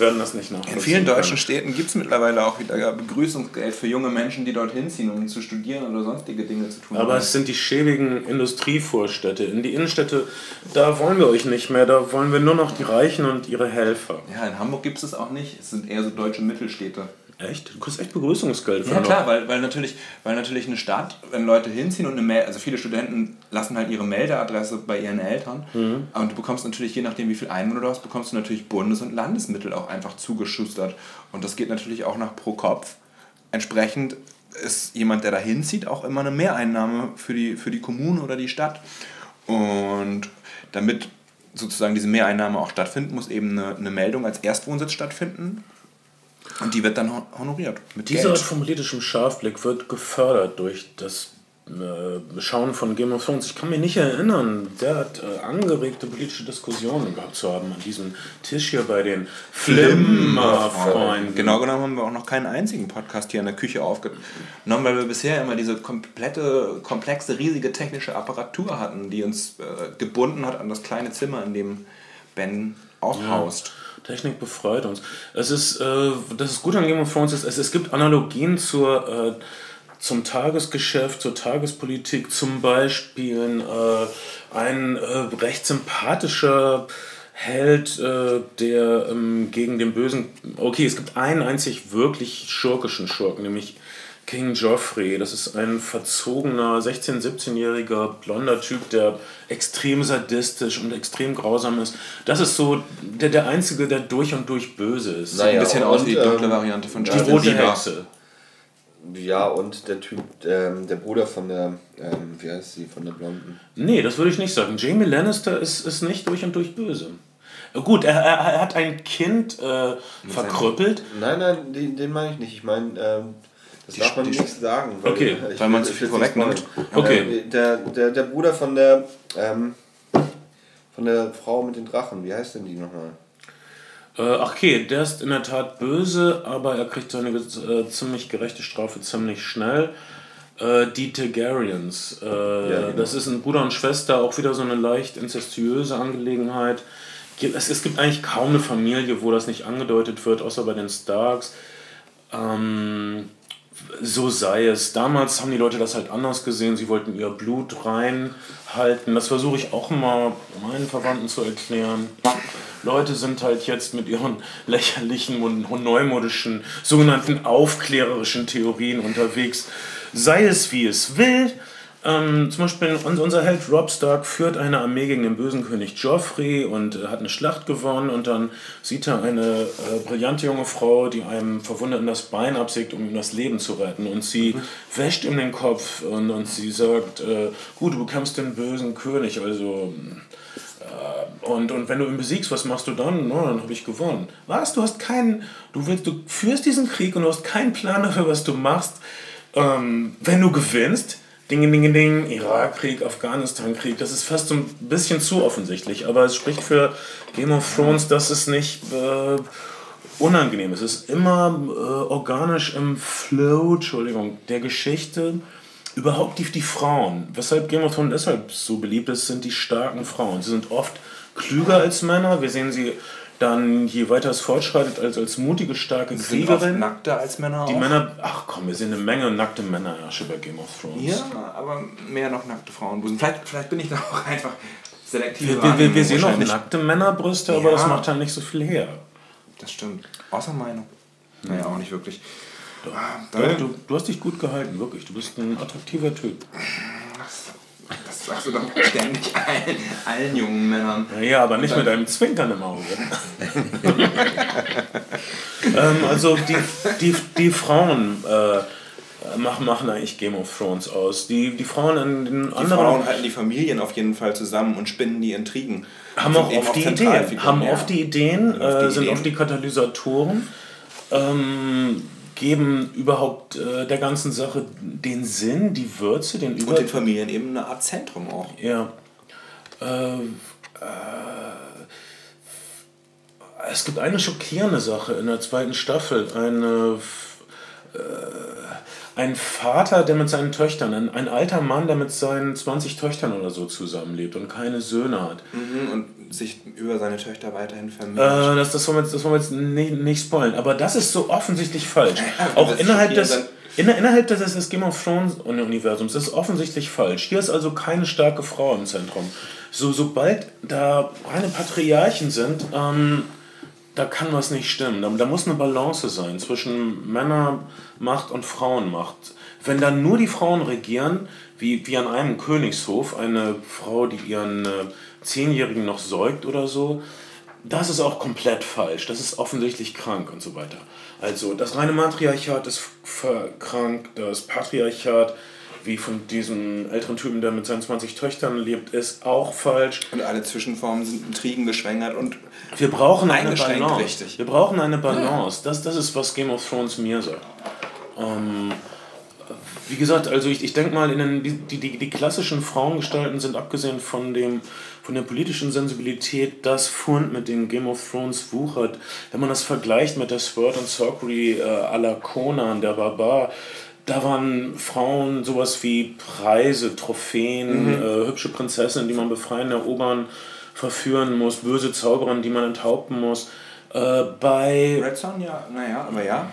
werden das nicht nachvollziehen. In vielen können. deutschen Städten gibt es mittlerweile auch wieder Begrüßungsgeld für junge Menschen, die dorthin ziehen, um zu studieren oder sonstige Dinge zu tun. Aber es sind die schäbigen Industrievorstädte. In die Innenstädte, da wollen wir euch nicht mehr. Da wollen wir nur noch die Reichen und ihre Helfer. ja, in Hamburg gibt es es auch nicht. Es sind eher so deutsche Mittelstädte. Echt? Du kriegst echt Begrüßungsgeld Ja klar, weil, weil, natürlich, weil natürlich eine Stadt, wenn Leute hinziehen und eine Mail, also viele Studenten lassen halt ihre Meldeadresse bei ihren Eltern Mhm. und du bekommst natürlich, je nachdem wie viel Einwohner du hast, bekommst du natürlich Bundes- und Landesmittel auch einfach zugeschustert und das geht natürlich auch nach pro Kopf. Entsprechend ist jemand, der da hinzieht, auch immer eine Mehreinnahme für die, für die Kommune oder die Stadt und damit sozusagen diese Mehreinnahme auch stattfindet, muss eben eine, eine Meldung als Erstwohnsitz stattfinden und die wird dann hon- honoriert mit Diese Geld. Art von politischem Scharfblick wird gefördert durch das äh, Schauen von Game of Thrones. Ich kann mich nicht erinnern, derart äh, angeregte politische Diskussionen gehabt zu haben an diesem Tisch hier bei den Flimmerfreunden. Genau genommen haben wir auch noch keinen einzigen Podcast hier in der Küche aufgenommen, weil wir bisher immer diese komplette, komplexe, riesige technische Apparatur hatten, die uns äh, gebunden hat an das kleine Zimmer, in dem Ben auch haust. Technik befreit uns. Es ist, äh, das ist gut an Game of Thrones, ist, es, es gibt Analogien zur, äh, zum Tagesgeschäft, zur Tagespolitik, zum Beispiel äh, ein äh, recht sympathischer Held, äh, der ähm, gegen den bösen, okay, es gibt einen einzig wirklich schurkischen Schurken, nämlich King Joffrey, das ist ein verzogener 16-, 17-jähriger blonder Typ, der extrem sadistisch und extrem grausam ist. Das ist so der, der Einzige, der durch und durch böse ist. Naja, Ein bisschen aus und, wie die dunkle ähm, Variante von Die Justin rote Bieber. Hexe. Ja, und der Typ, ähm, der Bruder von der, ähm, wie heißt sie, von der Blonden? Nee, das würde ich nicht sagen. Jamie Lannister ist, ist nicht durch und durch böse. Gut, er, er, er hat ein Kind äh, verkrüppelt. Nein, nein, den, den meine ich nicht. Ich meine, das darf man die- nicht sagen. Okay, ich weil man zu viel vorwegnimmt. Okay. Ähm, der, der, der Bruder von der, ähm, von der Frau mit den Drachen, wie heißt denn die nochmal? Äh, ach okay, der ist in der Tat böse, aber er kriegt seine äh, ziemlich gerechte Strafe ziemlich schnell. Äh, die Targaryens, äh, genau. das ist ein Bruder und Schwester, auch wieder so eine leicht incestuöse Angelegenheit. Es, es gibt eigentlich kaum eine Familie, wo das nicht angedeutet wird, außer bei den Starks. Ähm, so sei es. Damals haben die Leute das halt anders gesehen. Sie wollten ihr Blut reinhalten. Das versuche ich auch immer meinen Verwandten zu erklären. Leute sind halt jetzt mit ihren lächerlichen und neumodischen, sogenannten aufklärerischen Theorien unterwegs. Sei es wie es will. Ähm, zum Beispiel un- unser Held Rob Stark führt eine Armee gegen den bösen König Joffrey und äh, hat eine Schlacht gewonnen und dann sieht er eine äh, brillante junge Frau, die einem Verwundeten das Bein absägt, um ihm das Leben zu retten und sie wäscht ihm den Kopf und, und sie sagt, äh, gut, du bekämpfst den bösen König, also äh, und, und wenn du ihn besiegst, was machst du dann? Na, dann habe ich gewonnen. Was? Du hast keinen, du willst, du führst diesen Krieg und du hast keinen Plan dafür, was du machst. Ähm, wenn du gewinnst, Ding, Ding, Ding, Irakkrieg, Afghanistan-Krieg, das ist fast so ein bisschen zu offensichtlich, aber es spricht für Game of Thrones, dass es nicht äh, unangenehm ist. Es ist immer äh, organisch im Flow, Entschuldigung, der Geschichte. Überhaupt die, die Frauen, weshalb Game of Thrones deshalb so beliebt ist, sind die starken Frauen. Sie sind oft klüger als Männer. Wir sehen sie dann, je weiter es fortschreitet, als, als mutige, starke Sind Kriegerin. nackter als Männer Die auch. Männer, ach komm, wir sehen eine Menge nackte Männerherrsche bei Game of Thrones. Ja, aber mehr noch nackte Frauenbusen. Vielleicht, vielleicht bin ich da auch einfach selektiv. Wir, wir, wir, wir sehen auch nackte Männerbrüste, aber Ja. das macht halt nicht so viel her. Das stimmt. Außer Meinung. Naja, auch nicht wirklich. Ah, Doch, dann- du, du hast dich gut gehalten, wirklich. Du bist ein attraktiver Typ. Sagst du doch ständig allen, allen jungen Männern. Ja, aber nicht mit einem Zwinkern im Auge. ähm, also die, die, die Frauen äh, machen, machen eigentlich Game of Thrones aus. Die, die Frauen in den Die anderen Frauen halten die Familien auf jeden Fall zusammen und spinnen die Intrigen. haben auch oft die Ideen, haben ja. oft die Ideen, Sind oft die äh, sind oft die Katalysatoren, ähm, geben überhaupt äh, der ganzen Sache den Sinn, die Würze, den Und Über... den Familien eben eine Art Zentrum auch. Ja. Äh, äh, es gibt eine schockierende Sache in der zweiten Staffel. Eine, äh, ein Vater, der mit seinen Töchtern, ein, ein alter Mann, der mit seinen 20 Töchtern oder so zusammenlebt und keine Söhne hat. Mhm, Und sich über seine Töchter weiterhin vermehrt. Äh, das, das wollen wir jetzt, das wollen wir jetzt nicht, nicht spoilen. Aber das ist so offensichtlich falsch. Auch das innerhalb schockiert des, innerhalb des, des Game of Thrones Universums ist offensichtlich falsch. Hier ist also keine starke Frau im Zentrum. So, sobald da reine Patriarchen sind, ähm, da kann was nicht stimmen. Da, da muss eine Balance sein zwischen Männermacht und Frauenmacht. Wenn dann nur die Frauen regieren, wie, wie an einem Königshof, eine Frau, die ihren äh, Zehnjährigen noch säugt oder so, das ist auch komplett falsch. Das ist offensichtlich krank und so weiter. Also das reine Matriarchat ist krank, das Patriarchat, wie von diesem älteren Typen, der mit seinen 20 Töchtern lebt, ist auch falsch. Und alle Zwischenformen sind Intrigen geschwängert und wir brauchen eine Balance. Richtig. Wir brauchen eine Balance. Das, das ist, was Game of Thrones mir sagt. Ähm, wie gesagt, also ich, ich denke mal, in den, die, die, die klassischen Frauengestalten sind abgesehen von, dem, von der politischen Sensibilität das Fund, mit dem Game of Thrones wuchert. Wenn man das vergleicht mit der Sword and Sorcery äh, à la Conan, der Barbar, da waren Frauen sowas wie Preise, Trophäen, mhm. äh, hübsche Prinzessinnen, die man befreien, erobern, verführen muss, böse Zauberer, die man enthaupten muss. Äh, bei Red Son, ja, naja, aber ja.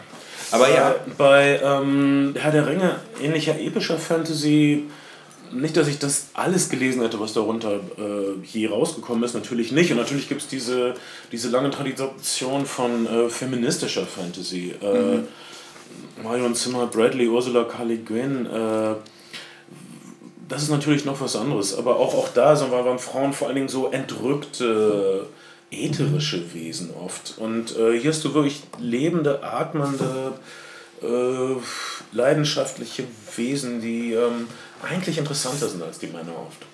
Aber ja. Äh, bei ähm, Herr der Ringe, ähnlicher epischer Fantasy, nicht, dass ich das alles gelesen hätte, was darunter äh, je rausgekommen ist, natürlich nicht. Und natürlich gibt es diese, diese lange Tradition von äh, feministischer Fantasy. Äh, mhm. Marion Zimmer, Bradley, Ursula. Le Guin, äh, das ist natürlich noch was anderes. Aber auch, auch da waren Frauen vor allen Dingen so entrückte ätherische Wesen oft. Und äh, hier hast du wirklich lebende, atmende, äh, leidenschaftliche Wesen, die ähm, eigentlich interessanter sind als die Männer oft.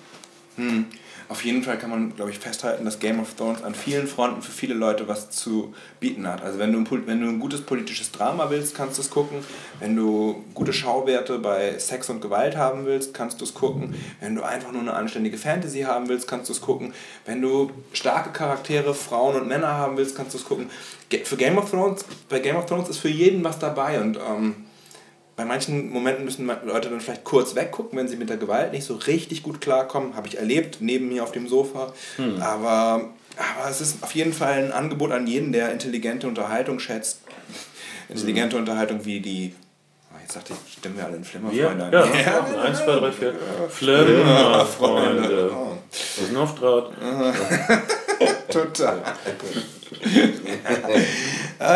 Hm. Auf jeden Fall kann man, glaube ich, festhalten, dass Game of Thrones an vielen Fronten für viele Leute was zu bieten hat. Also wenn du, ein, wenn du ein gutes politisches Drama willst, kannst du es gucken. Wenn du gute Schauwerte bei Sex und Gewalt haben willst, kannst du es gucken. Wenn du einfach nur eine anständige Fantasy haben willst, kannst du es gucken. Wenn du starke Charaktere, Frauen und Männer haben willst, kannst du es gucken. Für Game of Thrones, bei Game of Thrones ist für jeden was dabei und ähm, bei manchen Momenten müssen Leute dann vielleicht kurz weggucken, wenn sie mit der Gewalt nicht so richtig gut klarkommen. Habe ich erlebt, neben mir auf dem Sofa. Hm. Aber, aber es ist auf jeden Fall ein Angebot an jeden, der intelligente Unterhaltung schätzt. Intelligente hm. Unterhaltung wie die. Oh, jetzt sagte ich, stimmen wir alle in Flimmerfreunde ja, an. Ja, ja, ja, 1, 2, 3, 4. Flimmerfreunde. Das ist ein Auftrag. Total.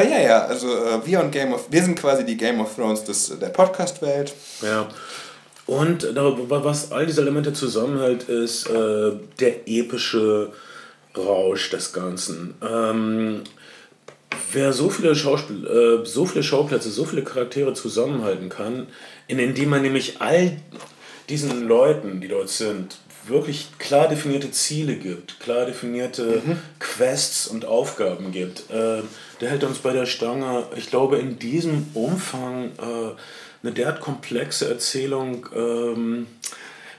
Äh, ja, ja, also äh, wir und Game of, wir sind quasi die Game of Thrones des, der Podcast-Welt. Ja. Und was all diese Elemente zusammenhält, ist äh, der epische Rausch des Ganzen. Ähm, wer so viele, Schauspiel äh, so viele Schauplätze, so viele Charaktere zusammenhalten kann, in, indem man nämlich all diesen Leuten, die dort sind, wirklich klar definierte Ziele gibt, klar definierte mhm. Quests und Aufgaben gibt. Äh, der hält uns bei der Stange. Ich glaube, in diesem Umfang äh, eine derart komplexe Erzählung. Ähm,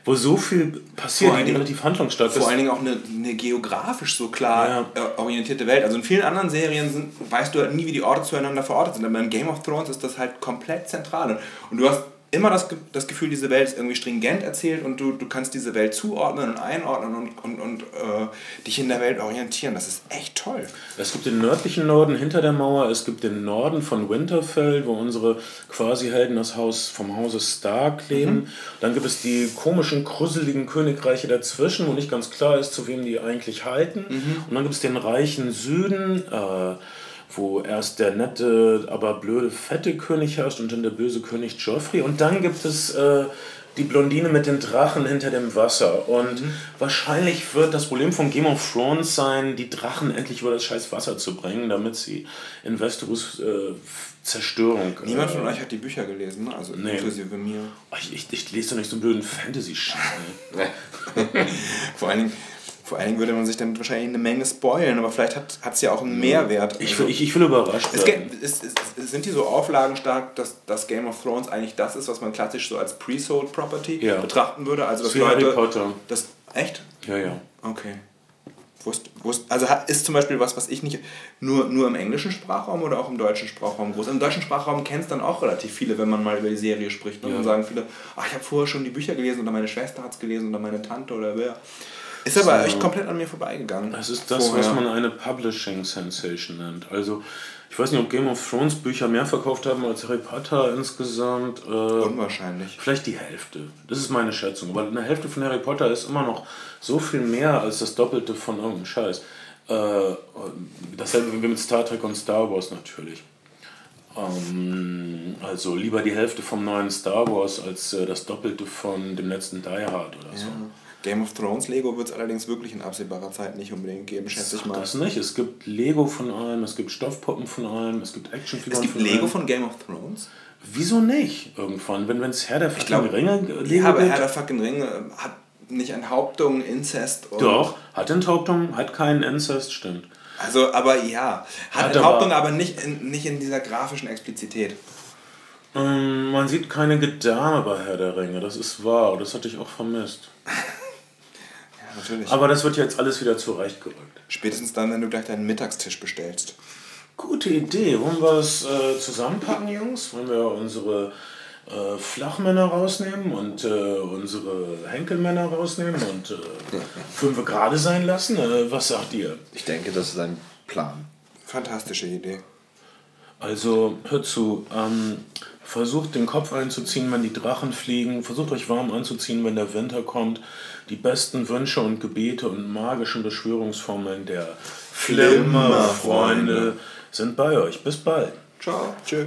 wo so viel passiert, die relativ handlungsstark ist. Vor allen Dingen auch eine, eine geografisch so klar ja. Äh, orientierte Welt. Also in vielen anderen Serien sind, weißt du halt nie, wie die Orte zueinander verortet sind. Aber in Game of Thrones ist das halt komplett zentral. Und du hast immer das, das Gefühl, diese Welt ist irgendwie stringent erzählt und du, du kannst diese Welt zuordnen und einordnen und, und, und äh, dich in der Welt orientieren. Das ist echt toll. Es gibt den nördlichen Norden hinter der Mauer, es gibt den Norden von Winterfell, wo unsere quasi Helden das Haus vom Hause Stark leben. Mhm. Dann gibt es die komischen, kruseligen Königreiche dazwischen, wo nicht ganz klar ist, zu wem die eigentlich halten. Mhm. Und dann gibt es den reichen Süden. Äh, wo erst der nette, aber blöde, fette König herrscht und dann der böse König Joffrey. Und dann gibt es äh, die Blondine mit den Drachen hinter dem Wasser. Und mhm. wahrscheinlich wird das Problem von Game of Thrones sein, die Drachen endlich über das scheiß Wasser zu bringen, damit sie in Westeros äh, Zerstörung. Niemand von äh, euch hat die Bücher gelesen, ne? also nee. inklusive mir. Ich, ich, ich lese doch nicht so einen blöden Fantasy-Shit. Vor allen Dingen, vor allen Dingen würde man sich damit wahrscheinlich eine Menge spoilen, aber vielleicht hat es ja auch einen Mehrwert. Ich, also, ich, ich will überrascht es es, es, Sind die so auflagenstark, dass das Game of Thrones eigentlich das ist, was man klassisch so als Pre-Sold Property ja. betrachten würde? Also dass Leute, Harry Potter. Das, echt? Ja, ja. Okay. Wusst, wusst, also ist zum Beispiel was, was ich nicht nur, nur im englischen Sprachraum oder auch im deutschen Sprachraum groß. Im deutschen Sprachraum kennt es dann auch relativ viele, wenn man mal über die Serie spricht. Und ja. dann sagen viele, ach, ich habe vorher schon die Bücher gelesen oder meine Schwester hat es gelesen oder meine Tante oder wer. Ist aber so. echt komplett an mir vorbeigegangen. Es ist das, vorher. was man eine Publishing Sensation nennt. Also, ich weiß nicht, ob Game of Thrones Bücher mehr verkauft haben als Harry Potter insgesamt. Äh, Unwahrscheinlich. Vielleicht die Hälfte. Das ist meine Schätzung. Aber eine Hälfte von Harry Potter ist immer noch so viel mehr als das Doppelte von irgendeinem Scheiß. Äh, dasselbe wie mit Star Trek und Star Wars natürlich. Ähm, also lieber die Hälfte vom neuen Star Wars als äh, das Doppelte von dem letzten Die Hard oder so. Game of Thrones Lego wird es allerdings wirklich in absehbarer Zeit nicht unbedingt geben, schätze ich mal. Das nicht. Es gibt Lego von allem, es gibt Stoffpuppen von allem, es gibt Actionfiguren Es gibt von Lego allem. von Game of Thrones? Wieso nicht? Irgendwann, wenn es Herr der fucking glaub, Ringe Lego Ja, aber. Herr der fucking Ringe äh, hat nicht Enthauptung, Inzest und... Doch, hat Enthauptung, hat keinen Inzest, stimmt. Also, aber ja, hat, Hat Enthauptung, aber- aber, nicht, in, nicht in dieser grafischen Explizität. Ähm, man sieht keine Gedärme bei Herr der Ringe, das ist wahr, das hatte ich auch vermisst. Natürlich. Aber das wird jetzt alles wieder zurechtgerückt. Spätestens dann, wenn du gleich deinen Mittagstisch bestellst. Gute Idee. Wollen wir es äh, zusammenpacken, Jungs? Wollen wir unsere äh, Flachmänner rausnehmen und äh, unsere Henkelmänner rausnehmen und äh, fünf gerade sein lassen? Äh, was sagt ihr? Ich denke, das ist ein Plan. Fantastische Idee. Also, hört zu. Ähm, versucht den Kopf einzuziehen, wenn die Drachen fliegen. Versucht euch warm anzuziehen, wenn der Winter kommt. Die besten Wünsche und Gebete und magischen Beschwörungsformeln der Flimmerfreunde sind bei euch. Bis bald. Ciao. Tschö.